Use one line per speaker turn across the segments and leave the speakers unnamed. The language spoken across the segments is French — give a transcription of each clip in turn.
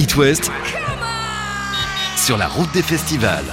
It West sur la route des festivals.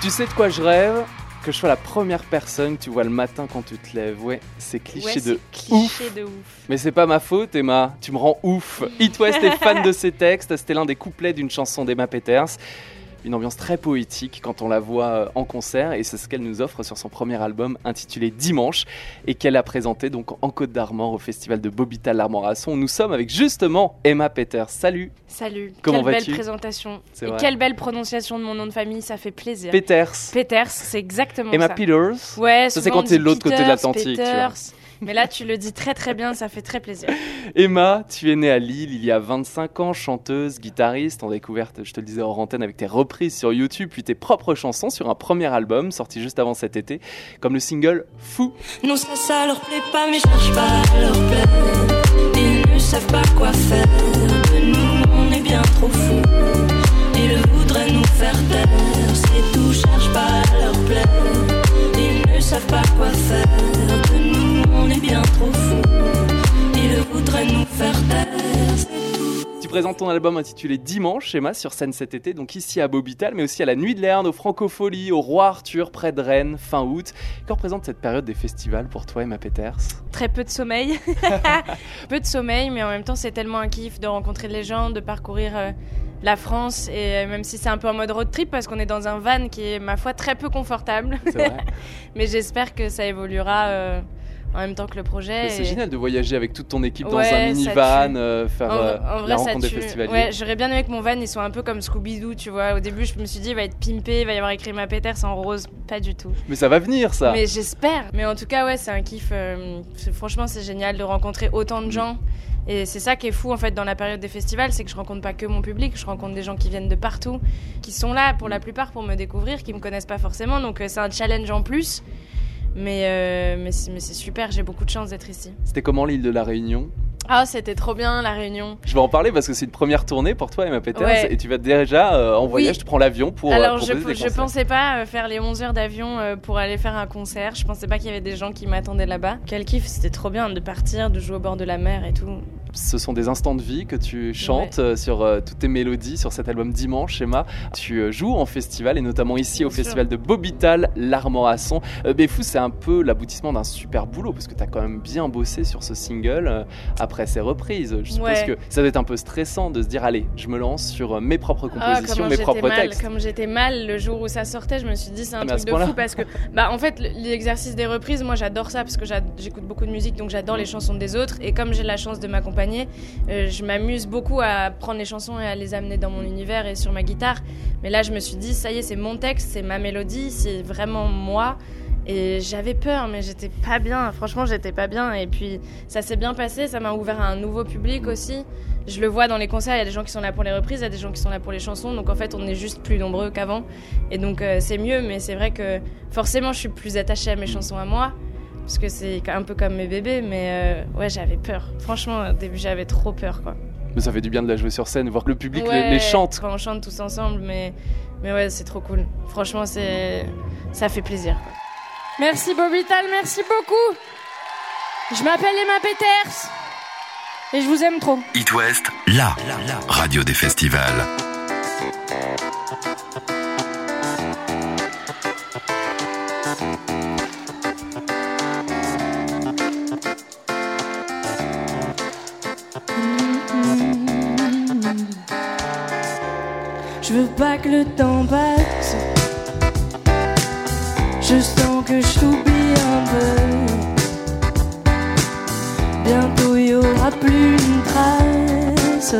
Tu sais de quoi je rêve? Que je sois la première personne que tu vois le matin quand tu te lèves. Ouais, c'est cliché
Ouais,
de
c'est cliché de ouf.
Mais c'est pas ma faute, Emma. Tu me rends ouf. It West est fan de ses textes. C'était l'un des couplets d'une chanson d'Emma Peters. Une ambiance très poétique quand on la voit euh, en concert et c'est ce qu'elle nous offre sur son premier album intitulé Dimanche et qu'elle a présenté donc en Côte d'Armor au festival de Bobital l'Armorasson. Nous sommes avec justement Emma Peters. Salut
Salut.
Comment
quelle
vas-tu?
belle présentation. Et
vrai.
quelle belle prononciation de mon nom de famille, ça fait plaisir.
Peters.
Peters, c'est exactement
Emma
ça.
Peters.
Ouais,
Ça, c'est quand t'es de l'autre côté de
Peters,
l'Atlantique, tu vois.
Mais là, tu le dis très très bien, ça fait très plaisir.
Emma, tu es née à Lille il y a 25 ans, chanteuse, guitariste, en découverte, je te le disais hors antenne, avec tes reprises sur YouTube, puis tes propres chansons sur un premier album sorti juste avant cet été, comme le single Fou.
Non, ça, ça leur plaît pas, mais cherche pas à leur plaire. Ils ne savent pas quoi faire. De nous, on est bien trop fous. Ils voudraient nous faire taire. C'est tout, cherche pas à leur plaire. Ils ne savent pas quoi faire.
Présentes ton album intitulé Dimanche, Emma, sur scène cet été, donc ici à Bobital, mais aussi à la Nuit de Lerne, au Francofolie, au Roi Arthur, près de Rennes, fin août. Que représente cette période des festivals pour toi, Emma Peters?
Très peu de sommeil. peu de sommeil, mais en même temps, c'est tellement un kiff de rencontrer les gens, de parcourir euh, la France. Et euh, même si c'est un peu en mode road trip, parce qu'on est dans un van qui est, ma foi, très peu confortable.
Vrai
mais j'espère que ça évoluera euh, en même temps que le projet.
C'est
et-
génial de voyager avec toute ton équipe dans un minivan, euh, faire
En,
euh,
en vrai,
la
ça
rencontre des festivaliers.
Ouais, j'aurais bien aimé que mon van il soit un peu comme Scooby-Doo, tu vois. Au début, je me suis dit, il va être pimpé, il va y avoir écrit ma Peters en rose. Pas du tout.
Mais ça va venir, ça
Mais j'espère. Mais en tout cas, ouais, c'est un kiff. euh, franchement, c'est génial de rencontrer autant
Mm.
de gens. Et c'est ça qui est fou en fait dans la période des festivals, c'est que je rencontre pas que mon public, je rencontre des gens qui viennent de partout, qui sont là pour la plupart pour me découvrir, qui me connaissent pas forcément. Donc euh, c'est un challenge en plus. Mais, euh, mais c'est super, j'ai beaucoup de chance d'être ici.
C'était comment l'île de la Réunion?
Ah, c'était trop bien la réunion.
Je vais en parler parce que c'est une première tournée pour toi, Emma Peters,
Ouais.
et tu vas déjà euh, en voyage, tu prends l'avion pour euh,
Alors, je,
des
je pensais pas faire les 11 heures d'avion pour aller faire un concert. Je pensais pas qu'il y avait des gens qui m'attendaient là-bas. Quel kiff, c'était trop bien de partir, de jouer au bord de la mer et tout.
Ce sont des instants de vie que tu chantes euh, sur euh, toutes tes mélodies sur cet album Dimanche, Emma. Tu euh, joues en festival et notamment ici au
sûr.
festival de Bobital, l'Armorasson. Euh, Béfou, c'est un peu l'aboutissement d'un super boulot parce que tu as quand même bien bossé sur ce single après ses reprises. Je suppose
Ouais.
que ça doit être un peu stressant de se dire allez, je me lance sur mes propres
Ah,
compositions, mes propres
mal,
textes.
Comme j'étais mal le jour où ça sortait, je me suis dit c'est un
mais à
truc
ce
de fou parce que bah en fait l'exercice des reprises, moi j'adore ça parce que j'écoute beaucoup de musique donc j'adore les chansons des autres et comme j'ai la chance de m'accompagner, euh, je m'amuse beaucoup à prendre les chansons et à les amener dans mon univers et sur ma guitare. Mais là je me suis dit ça y est c'est mon texte, c'est ma mélodie, c'est vraiment moi. Et j'avais peur, mais j'étais pas bien. Franchement, j'étais pas bien. Et puis, ça s'est bien passé. Ça m'a ouvert à un nouveau public aussi. Je le vois dans les concerts. Il y a des gens qui sont là pour les reprises, il y a des gens qui sont là pour les chansons. Donc, en fait, on est juste plus nombreux qu'avant. Et donc, euh, c'est mieux. Mais c'est vrai que forcément, je suis plus attachée à mes chansons à moi. Parce que c'est un peu comme mes bébés. Mais euh, ouais, j'avais peur. Franchement, au début, j'avais trop peur, quoi.
Mais ça fait du bien de la jouer sur scène, voir que le public les-
Ouais,
les, chante.
Quand on chante tous ensemble, mais, mais ouais, c'est trop cool. Franchement, c'est, ça fait plaisir. quoi. Merci Bobital, merci beaucoup. Je m'appelle Emma Peters et je vous aime trop.
It West, la radio des festivals.
Veux pas que le temps passe. Je sens que je t'oublie un peu. Bientôt il y aura plus une trace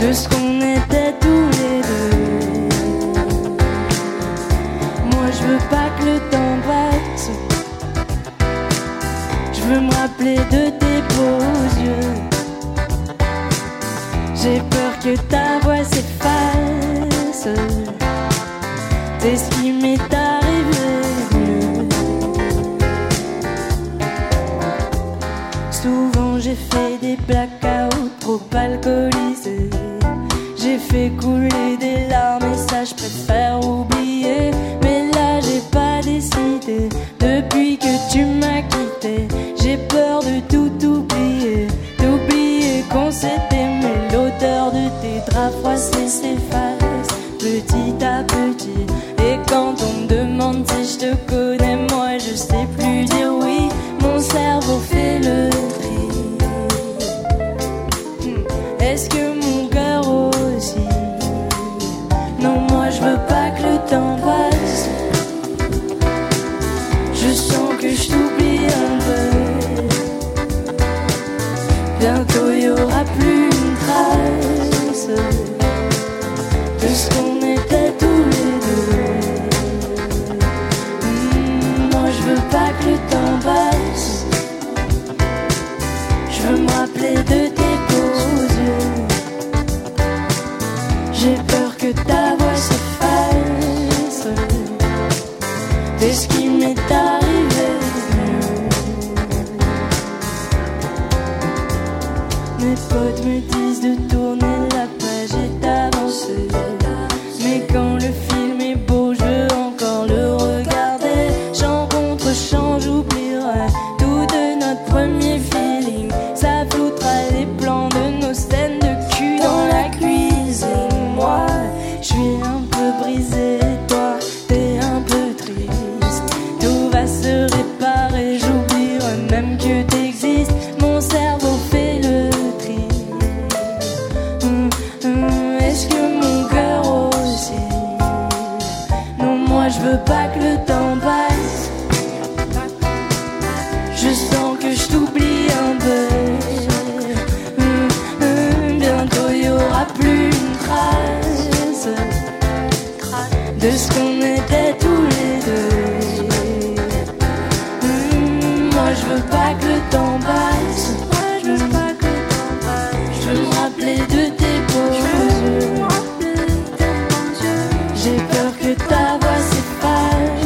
de ce qu'on était tous les deux. Moi je veux pas que le temps passe. Je veux me rappeler de tes beaux yeux. J'ai peur que ta voix C'est ce qui m'est arrivé. Souvent j'ai fait des blackouts trop alcoolisés. J'ai fait couler des larmes et ça je préfère oublier. Mais là j'ai pas décidé. Depuis que tu m'as quitté, j'ai peur de tout oublier. D'oublier qu'on s'est aimé. L'odeur de tes draps froissés s'efface petit à petit plaint, on me demande si je te connais, moi je sais plus dire oui, mon cerveau fait le tri. Hmm. Est-ce que mon cœur aussi? Non, moi je veux pas que le temps passe. Je sens que je t'oublie un peu. Bientôt il y aura plus une trace de ce qu'on était tous. Je veux me rappeler de tes beaux yeux. J'ai peur que ta voix s'efface de ce qui m'est arrivé. Mes potes me disent de tourner la page et d'avancer. De ce qu'on était tous les deux. Hum, Moi je veux pas que le temps passe. Je veux pas que le temps. Je veux me rappeler de tes beaux yeux. J'ai peur que ta voix s'efface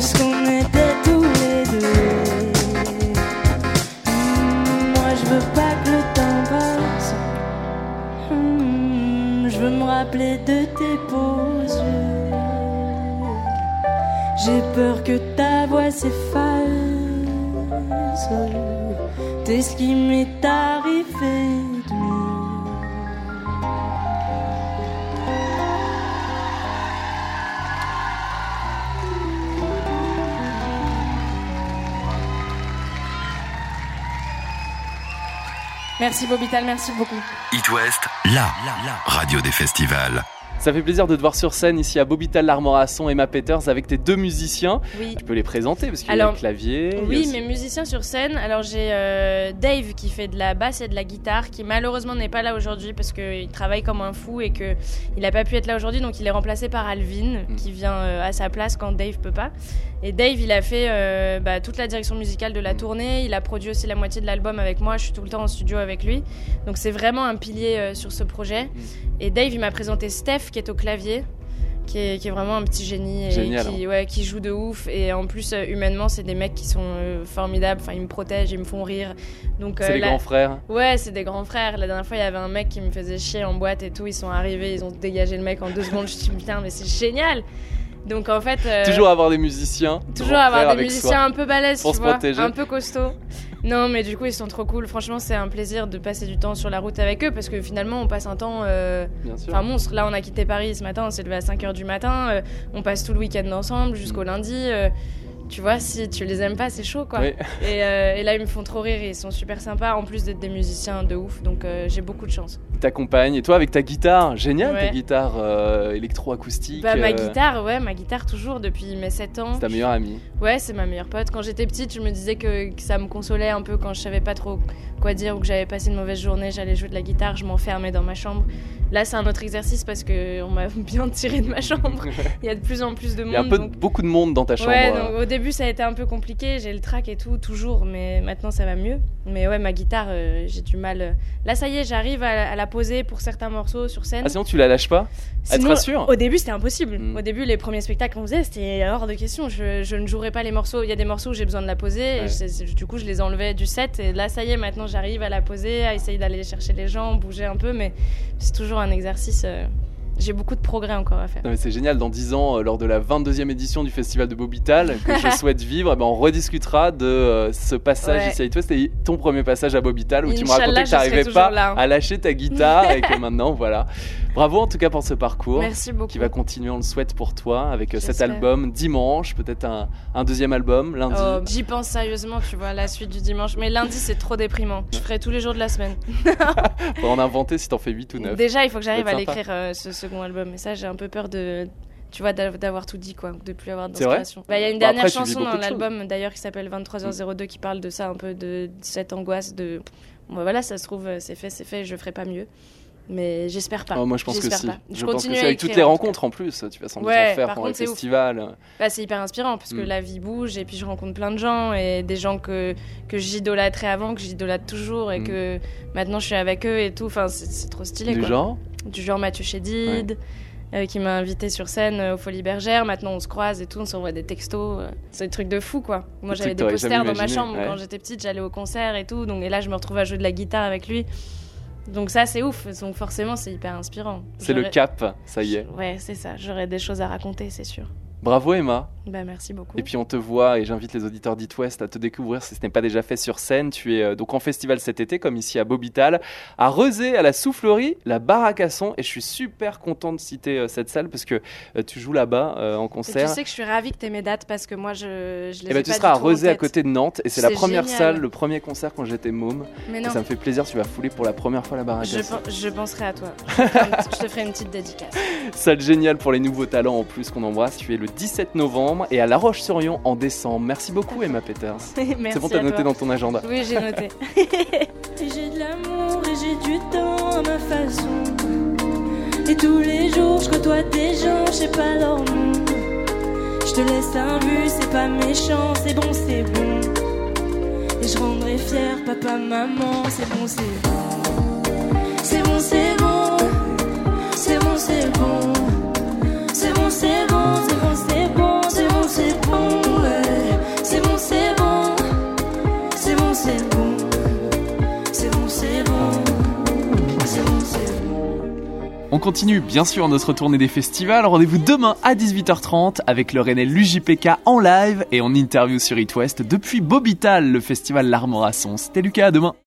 de qu'on était tous les deux? Moi je veux pas que le temps passe. Hmm, je veux me rappeler de tes beaux yeux. J'ai peur que ta voix s'efface de ce qui m'est arrivé de.
Merci Bobital, merci beaucoup.
It West, la radio des festivals.
Ça fait plaisir de te voir sur scène ici à Bobital l'Armorasson Emma Peters avec tes deux musiciens.
Oui.
Tu peux les présenter parce qu'il y a le clavier.
Oui,
aussi-
mes musiciens sur scène. Alors j'ai euh, Dave qui fait de la basse et de la guitare, qui malheureusement n'est pas là aujourd'hui parce qu'il travaille comme un fou et que il n'a pas pu être là aujourd'hui, donc il est remplacé par Alvin
Mm.
qui vient euh, à sa place quand Dave peut pas. Et Dave, il a fait euh, bah, toute la direction musicale de la
Mm.
tournée. Il a produit aussi la moitié de l'album avec moi. Je suis tout le temps en studio avec lui, donc c'est vraiment un pilier euh, sur ce projet.
Mm.
Et Dave, il m'a présenté Steph qui est au clavier. Qui est, qui est vraiment un petit génie et
Génial,
qui, ouais, qui joue de ouf et en plus euh, humainement c'est des mecs qui sont formidables enfin ils me protègent ils me font rire donc
C'est
là-
grands frères.
ouais c'est des grands frères la dernière fois il y avait un mec qui me faisait chier en boîte et tout ils sont arrivés ils ont dégagé le mec en deux secondes je me suis dit putain mais c'est génial donc en fait euh,
Toujours avoir des musiciens.
toujours avoir des musiciens un peu balèzes tu vois
protéger.
un peu costauds non mais du coup ils sont trop cool franchement c'est un plaisir de passer du temps sur la route avec eux parce que finalement on passe un temps euh,
Bien sûr.
Enfin monstre, là on a quitté Paris ce matin, on s'est levé à 5h du matin, euh, on passe tout le week-end ensemble jusqu'au lundi. euh, tu vois, si tu les aimes pas, c'est chaud quoi.
Oui.
Et, et là ils me font trop rire, et ils sont super sympas, en plus d'être des musiciens de ouf, donc j'ai beaucoup de chance.
T'accompagne. Et toi, avec ta guitare, génial, ta
Ouais.
guitare euh, électro-acoustique.
Bah, ma
euh,
guitare, ouais, ma guitare toujours depuis mes 7 ans.
C'est ta meilleure amie.
Ouais, c'est ma meilleure pote. Quand j'étais petite, je me disais que, que ça me consolait un peu quand je savais pas trop quoi dire ou que j'avais passé une mauvaise journée. J'allais jouer de la guitare, je m'enfermais dans ma chambre. Là, c'est un autre exercice parce que on m'a bien tiré de ma chambre. Il y a de plus en plus de
Il
monde.
y a un peu,
donc-
beaucoup de monde dans ta chambre.
Ouais,
euh.
donc au début ça a été un peu compliqué, j'ai le trac et tout, toujours, mais maintenant ça va mieux. Mais ouais, ma guitare, euh, j'ai du mal. euh. Là, ça y est, j'arrive à, la- à la poser pour certains morceaux sur scène.
Ah, sinon, tu la lâches pas? Elle te
Sinon,
rassure
Au début, c'était impossible.
Mm.
Au début, les premiers spectacles qu'on faisait, c'était hors de question. Je, je ne jouerais pas les morceaux. Il y a des morceaux où j'ai besoin de la poser.
Ouais.
Et je- du coup, je les enlevais du set. Et là, ça y est, maintenant, j'arrive à la poser, à essayer d'aller chercher les gens, bouger un peu. Mais c'est toujours un exercice. J'ai beaucoup de progrès encore à faire.
C'est génial, dans 10 ans, euh, lors de la 22e édition du festival de Bobital, que je souhaite vivre, eh ben, on rediscutera de euh, ce passage
Ouais.
ici à toi. C'était ton premier passage à Bobital où tu me
Inch'Allah,
racontais que tu n'arrivais pas
là.
à lâcher ta guitare et que maintenant, voilà. Bravo en tout cas pour ce parcours.
Merci beaucoup.
Qui va continuer, on le souhaite pour toi, avec euh, cet album dimanche, peut-être un, un deuxième album lundi.
Oh, J'y pense sérieusement, tu vois, la suite du dimanche. Mais lundi, c'est trop déprimant. Je ferai tous les jours de la semaine.
Faudra en inventer si t'en fais 8 ou 9.
Déjà, il faut que j'arrive à l'écrire euh, ce second album. Et ça, j'ai un peu peur de. Tu vois, d'av- d'avoir tout dit, quoi, de plus avoir d'inspiration. Bah, Il y a une
Bah,
dernière
après,
chanson dans l'album, d'ailleurs, qui s'appelle 23h02, qui parle de ça, un peu de cette angoisse de. Bon, bah, voilà, ça se trouve, euh, c'est fait, c'est fait, je ferai pas mieux. Mais j'espère pas.
Oh, moi je pense que si.
pas.
Je,
Je
pense que avec toutes les rencontres en plus, tu vas sans doute
Ouais,
en faire pendant les festivals.
Bah, c'est hyper inspirant parce que
Mm.
la vie bouge et puis je rencontre plein de gens et des gens que, que j'idolâtrais avant, que j'idolâtre toujours et
Mm.
que maintenant je suis avec eux et tout. Enfin, c'est trop stylé.
Du
quoi.
genre
du genre Mathieu Chédid, euh, qui m'a invité sur scène euh, aux Folies Bergères. Maintenant, on se croise et tout, on s'envoie des textos. euh, C'est des trucs de fou, quoi. Moi, j'avais des posters dans ma chambre
ouais.
quand j'étais petite, j'allais au concert et tout. Donc, et là, je me retrouve à jouer de la guitare avec lui. Donc ça, c'est ouf. Donc forcément, c'est hyper inspirant.
C'est le cap, ça y est.
Ouais, c'est ça. J'aurais des choses à raconter, c'est sûr.
Bravo Emma.
Bah, merci beaucoup.
Et puis on te voit et j'invite les auditeurs d'It West à te découvrir si ce n'est pas déjà fait sur scène. Tu es euh, donc en festival cet été, comme ici à Bobital, à Rezé, à la Soufflerie, la Baraque à son. Et je suis super content de citer euh, cette salle parce que euh, tu joues là-bas en
Et
concert.
tu sais que je suis ravie que tu mes dates parce que moi, je, je les
Et ben tu
pas
seras à Rezé à côté de Nantes et c'est la première
génial.
salle, le premier concert quand j'étais môme.
Mais
Et
non,
ça me fait plaisir, tu vas fouler pour la première fois la Baraque
je, je penserai à toi. Je te ferai une- je te ferai une petite dédicace.
Salle géniale pour les nouveaux talents en plus qu'on embrasse. Tu es le 17 novembre et à La Roche-sur-Yon en décembre. Merci beaucoup Emma Peters. C'est bon, t'as noté
toi.
dans ton agenda.
Oui, j'ai noté.
Et j'ai de l'amour et j'ai du temps à ma façon. Et tous les jours je côtoie des gens, je sais pas leur nom. Je te laisse un but, c'est pas méchant, c'est bon, c'est bon. Et je rendrai fier papa, maman, c'est bon, c'est bon. C'est bon, c'est bon. C'est bon, c'est bon.
On continue bien sûr notre tournée des festivals. Rendez-vous demain à 18h30 avec le Rennais l'UJPK en live et en interview sur It West depuis Bobital, le festival L'Armorasson. C'était Lucas, à demain.